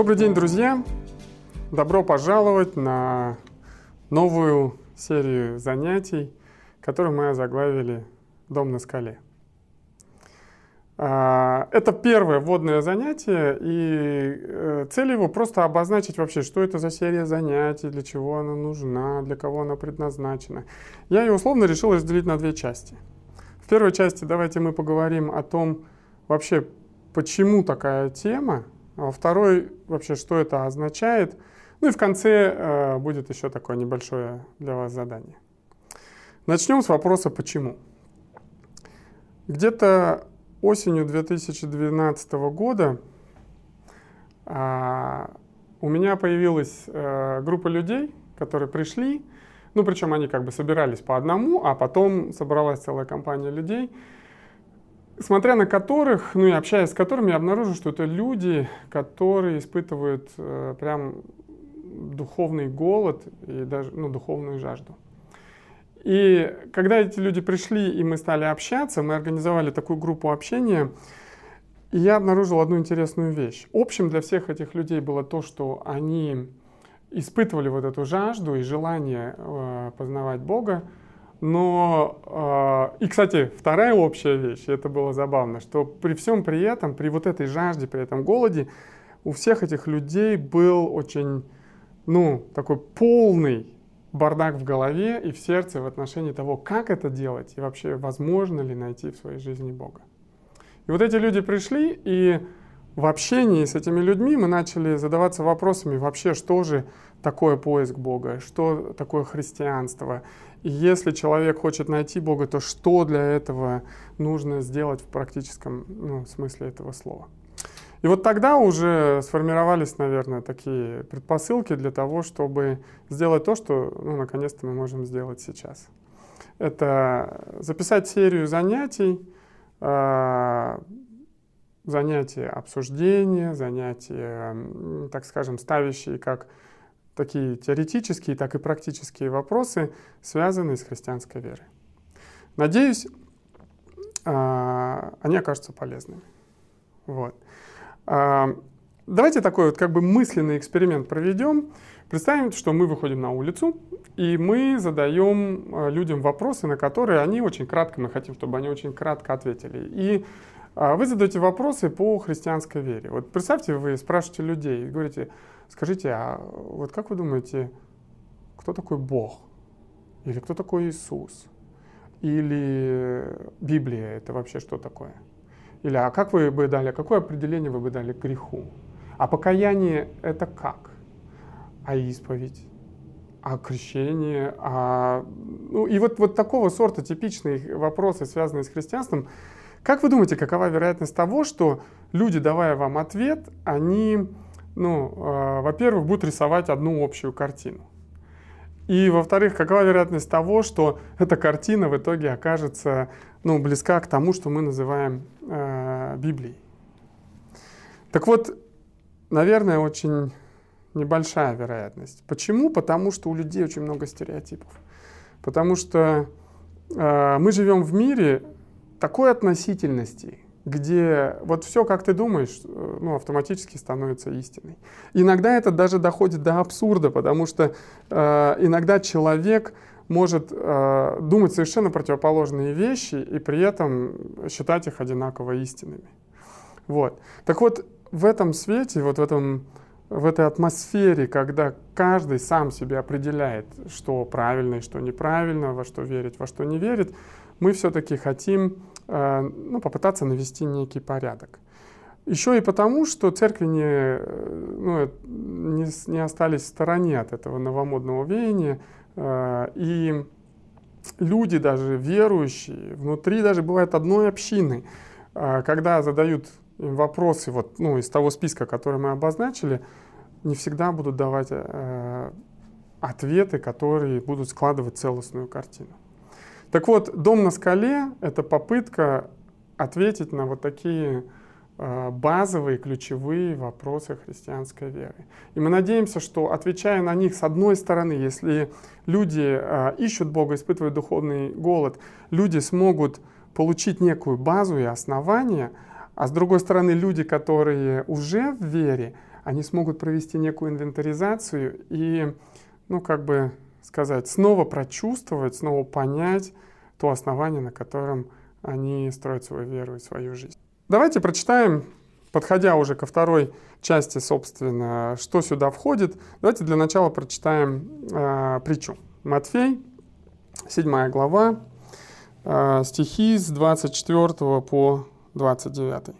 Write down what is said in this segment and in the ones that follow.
Добрый день, друзья! Добро пожаловать на новую серию занятий, которую мы озаглавили «Дом на скале». А, это первое вводное занятие, и э, цель его просто обозначить вообще, что это за серия занятий, для чего она нужна, для кого она предназначена. Я ее условно решил разделить на две части. В первой части давайте мы поговорим о том, вообще, почему такая тема, второй вообще, что это означает. Ну и в конце э, будет еще такое небольшое для вас задание. Начнем с вопроса «почему?». Где-то осенью 2012 года а, у меня появилась а, группа людей, которые пришли, ну причем они как бы собирались по одному, а потом собралась целая компания людей, смотря на которых, ну и общаясь с которыми, я обнаружил, что это люди, которые испытывают э, прям духовный голод и даже ну, духовную жажду. И когда эти люди пришли, и мы стали общаться, мы организовали такую группу общения, и я обнаружил одну интересную вещь. Общим для всех этих людей было то, что они испытывали вот эту жажду и желание э, познавать Бога, но, э, и, кстати, вторая общая вещь, это было забавно, что при всем при этом, при вот этой жажде, при этом голоде, у всех этих людей был очень, ну, такой полный бардак в голове и в сердце в отношении того, как это делать и вообще возможно ли найти в своей жизни Бога. И вот эти люди пришли, и в общении с этими людьми мы начали задаваться вопросами вообще, что же такое поиск Бога, что такое христианство. Если человек хочет найти Бога, то что для этого нужно сделать в практическом ну, смысле этого слова. И вот тогда уже сформировались, наверное, такие предпосылки для того, чтобы сделать то, что, ну, наконец-то мы можем сделать сейчас. Это записать серию занятий, э, занятия обсуждения, занятия, так скажем, ставящие как такие теоретические, так и практические вопросы, связанные с христианской верой. Надеюсь, э, они окажутся полезными. Вот. А, давайте такой вот как бы мысленный эксперимент проведем. Представим, что мы выходим на улицу, и мы задаем а, людям вопросы, на которые они очень кратко, мы хотим, чтобы они очень кратко ответили. И а, вы задаете вопросы по христианской вере. Вот представьте, вы спрашиваете людей, говорите, скажите, а вот как вы думаете, кто такой Бог? Или кто такой Иисус? Или Библия это вообще что такое? Или а как вы бы дали, какое определение вы бы дали греху? А покаяние это как? А исповедь? А крещение? А... Ну и вот, вот такого сорта типичные вопросы, связанные с христианством. Как вы думаете, какова вероятность того, что люди, давая вам ответ, они, ну, э, во-первых, будут рисовать одну общую картину? И, во-вторых, какова вероятность того, что эта картина в итоге окажется ну, близка к тому, что мы называем э, Библией. Так вот, наверное, очень небольшая вероятность. Почему? Потому что у людей очень много стереотипов. Потому что э, мы живем в мире такой относительности, где вот все, как ты думаешь, э, ну, автоматически становится истиной. Иногда это даже доходит до абсурда, потому что э, иногда человек может э, думать совершенно противоположные вещи и при этом считать их одинаково истинными. Вот. Так вот, в этом свете, вот в, этом, в этой атмосфере, когда каждый сам себе определяет, что правильно и что неправильно, во что верить, во что не верит, мы все-таки хотим ну, попытаться навести некий порядок. Еще и потому, что церкви не, э, ну, не, не остались в стороне от этого новомодного веяния, Э, и люди даже верующие, внутри даже бывает одной общины, э, когда задают им вопросы вот, ну, из того списка, который мы обозначили, не всегда будут давать э, ответы, которые будут складывать целостную картину. Так вот, «Дом на скале» — это попытка ответить на вот такие Э, базовые, ключевые вопросы христианской веры. И мы надеемся, что отвечая на них, с одной стороны, если люди э, ищут Бога, испытывают духовный голод, люди смогут получить некую базу и основание, а с другой стороны, люди, которые уже в вере, они смогут провести некую инвентаризацию и, ну, как бы сказать, снова прочувствовать, снова понять то основание, на котором они строят свою веру и свою жизнь. Давайте прочитаем, подходя уже ко второй части, собственно, что сюда входит. Давайте для начала прочитаем э, притчу. Матфей, 7 глава, э, стихи с 24 по 29.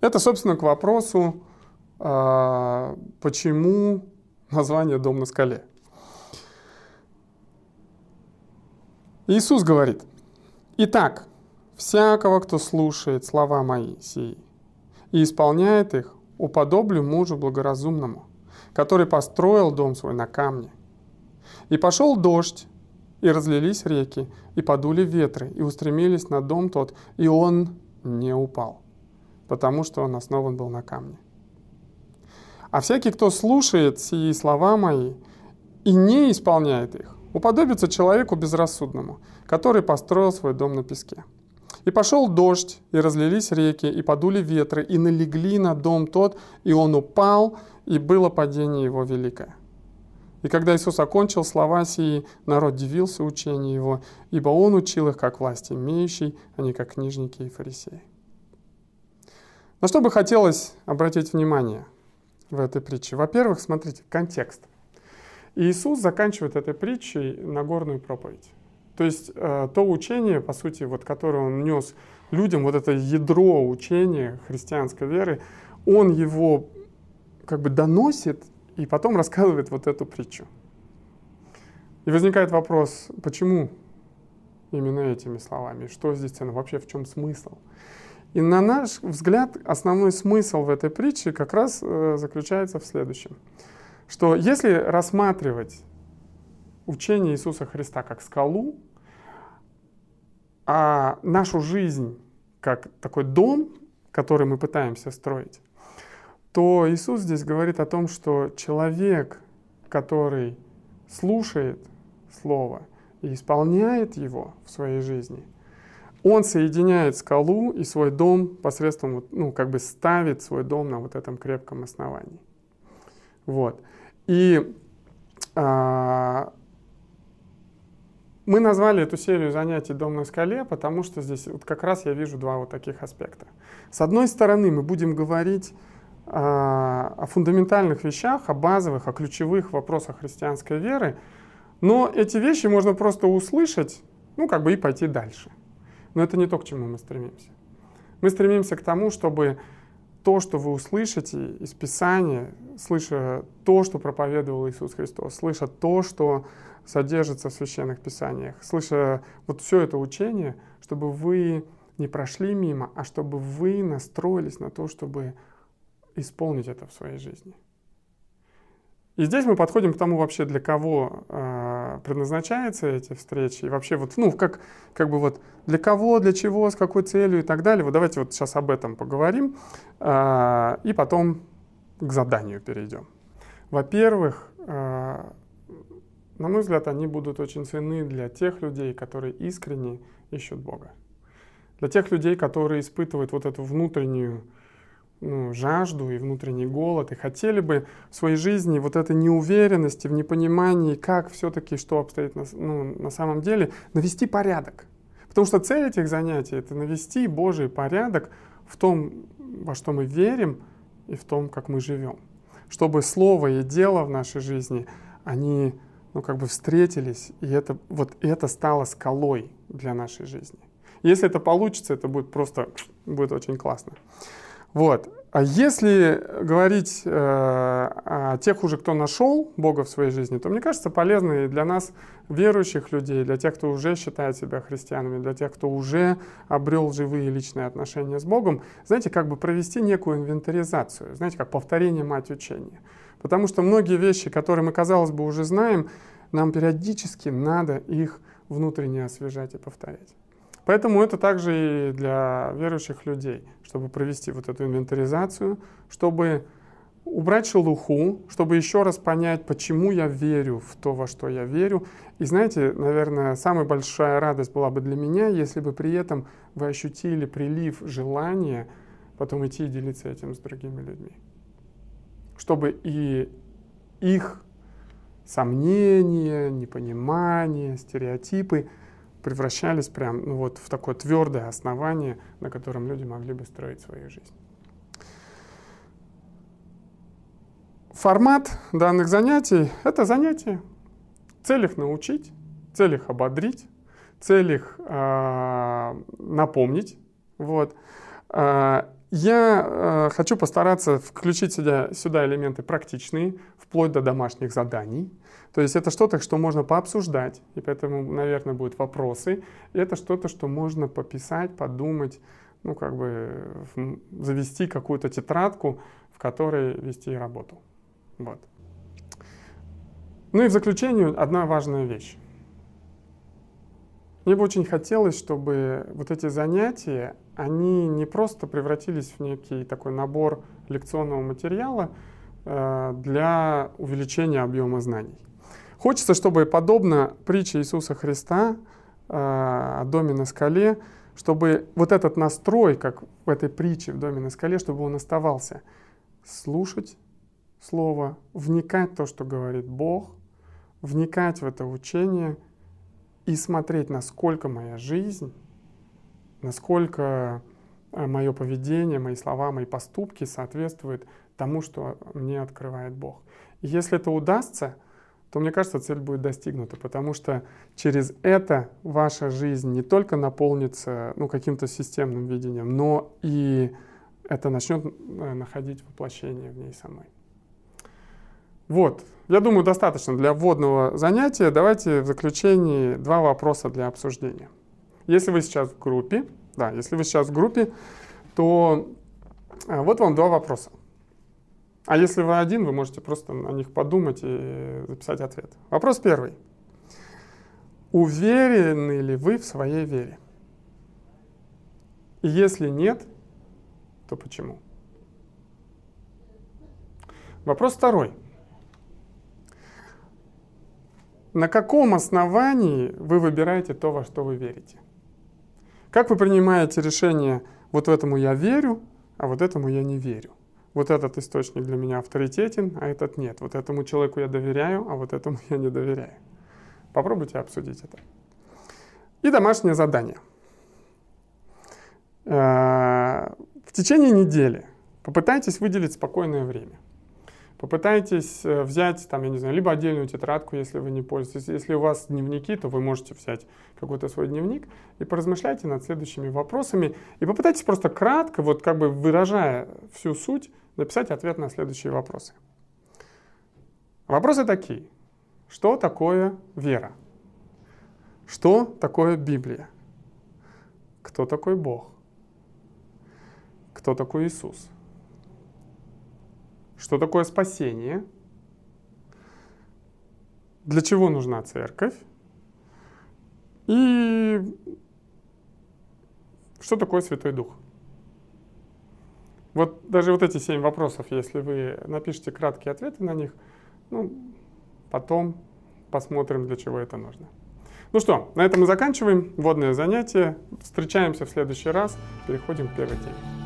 Это, собственно, к вопросу, э, почему название «Дом на скале». Иисус говорит, «Итак, всякого, кто слушает слова мои сии и исполняет их, уподоблю мужу благоразумному, который построил дом свой на камне. И пошел дождь, и разлились реки, и подули ветры, и устремились на дом тот, и он не упал, потому что он основан был на камне. А всякий, кто слушает сии слова мои и не исполняет их, уподобится человеку безрассудному, который построил свой дом на песке. И пошел дождь, и разлились реки, и подули ветры, и налегли на дом тот, и он упал, и было падение его великое. И когда Иисус окончил слова сии, народ дивился учению его, ибо он учил их как власть имеющий, а не как книжники и фарисеи. На что бы хотелось обратить внимание в этой притче? Во-первых, смотрите, контекст – Иисус заканчивает этой притчей Нагорную проповедь. То есть э, то учение, по сути, вот, которое он нес людям, вот это ядро учения христианской веры, он его как бы доносит и потом рассказывает вот эту притчу. И возникает вопрос, почему именно этими словами? Что здесь ценно? Вообще в чем смысл? И на наш взгляд основной смысл в этой притче как раз э, заключается в следующем – что если рассматривать учение Иисуса Христа как скалу, а нашу жизнь как такой дом, который мы пытаемся строить, то Иисус здесь говорит о том, что человек, который слушает Слово и исполняет его в своей жизни, он соединяет скалу и свой дом посредством, ну, как бы ставит свой дом на вот этом крепком основании. Вот. И а, мы назвали эту серию занятий «Дом на скале», потому что здесь вот как раз я вижу два вот таких аспекта. С одной стороны, мы будем говорить а, о фундаментальных вещах, о базовых, о ключевых вопросах христианской веры, но эти вещи можно просто услышать, ну, как бы и пойти дальше. Но это не то, к чему мы стремимся. Мы стремимся к тому, чтобы то, что вы услышите из Писания, слыша то, что проповедовал Иисус Христос, слыша то, что содержится в священных Писаниях, слыша вот все это учение, чтобы вы не прошли мимо, а чтобы вы настроились на то, чтобы исполнить это в своей жизни. И здесь мы подходим к тому вообще, для кого э, предназначаются эти встречи, и вообще вот, ну, как, как бы вот для кого, для чего, с какой целью и так далее. Вот давайте вот сейчас об этом поговорим, э, и потом к заданию перейдем. Во-первых, э, на мой взгляд, они будут очень ценны для тех людей, которые искренне ищут Бога. Для тех людей, которые испытывают вот эту внутреннюю ну, жажду и внутренний голод, и хотели бы в своей жизни вот этой неуверенности, в непонимании, как все-таки, что обстоит на, ну, на самом деле, навести порядок. Потому что цель этих занятий — это навести Божий порядок в том, во что мы верим, и в том, как мы живем. Чтобы слово и дело в нашей жизни, они ну, как бы встретились, и это, вот это стало скалой для нашей жизни. Если это получится, это будет просто будет очень классно. Вот. А если говорить э, о тех уже, кто нашел Бога в своей жизни, то мне кажется полезно и для нас, верующих людей, для тех, кто уже считает себя христианами, для тех, кто уже обрел живые личные отношения с Богом, знаете, как бы провести некую инвентаризацию, знаете, как повторение мать учения. Потому что многие вещи, которые мы, казалось бы, уже знаем, нам периодически надо их внутренне освежать и повторять. Поэтому это также и для верующих людей, чтобы провести вот эту инвентаризацию, чтобы убрать шелуху, чтобы еще раз понять, почему я верю в то, во что я верю. И знаете, наверное, самая большая радость была бы для меня, если бы при этом вы ощутили прилив желания потом идти и делиться этим с другими людьми. чтобы и их сомнения, непонимания, стереотипы превращались прям ну, вот в такое твердое основание, на котором люди могли бы строить свою жизнь. Формат данных занятий — это занятия. Цель их научить, цель их ободрить, цель их э, напомнить. Вот. Э, я э, хочу постараться включить сюда, сюда элементы практичные, вплоть до домашних заданий. То есть это что-то, что можно пообсуждать, и поэтому, наверное, будут вопросы. И это что-то, что можно пописать, подумать, ну, как бы завести какую-то тетрадку, в которой вести работу. Вот. Ну и в заключение одна важная вещь. Мне бы очень хотелось, чтобы вот эти занятия, они не просто превратились в некий такой набор лекционного материала э, для увеличения объема знаний. Хочется, чтобы подобно притче Иисуса Христа э, о доме на скале, чтобы вот этот настрой, как в этой притче в доме на скале, чтобы он оставался. Слушать Слово, вникать в то, что говорит Бог, вникать в это учение и смотреть, насколько моя жизнь, насколько э, мое поведение, мои слова, мои поступки соответствуют тому, что мне открывает Бог. Если это удастся, то мне кажется, цель будет достигнута, потому что через это ваша жизнь не только наполнится ну, каким-то системным видением, но и это начнет э, находить воплощение в ней самой. Вот, я думаю, достаточно для вводного занятия. Давайте в заключении два вопроса для обсуждения. Если вы сейчас в группе, да, если вы сейчас в группе, то а, вот вам два вопроса. А если вы один, вы можете просто на них подумать и записать ответ. Вопрос первый. Уверены ли вы в своей вере? И если нет, то почему? Вопрос второй. На каком основании вы выбираете то, во что вы верите? Как вы принимаете решение, вот этому я верю, а вот этому я не верю? Вот этот источник для меня авторитетен, а этот нет. Вот этому человеку я доверяю, а вот этому я не доверяю. Попробуйте обсудить это. И домашнее задание. Э, в течение недели попытайтесь выделить спокойное время. Попытайтесь э, взять, там, я не знаю, либо отдельную тетрадку, если вы не пользуетесь. Если у вас дневники, то вы можете взять какой-то свой дневник и поразмышляйте над следующими вопросами. И попытайтесь просто кратко, вот как бы выражая всю суть, написать ответ на следующие вопросы. Вопросы такие. Что такое вера? Что такое Библия? Кто такой Бог? Кто такой Иисус? Что такое спасение? Для чего нужна церковь? И что такое Святой Дух? Вот даже вот эти семь вопросов, если вы напишите краткие ответы на них, ну, потом посмотрим, для чего это нужно. Ну что, на этом мы заканчиваем вводное занятие. Встречаемся в следующий раз. Переходим к первой теме.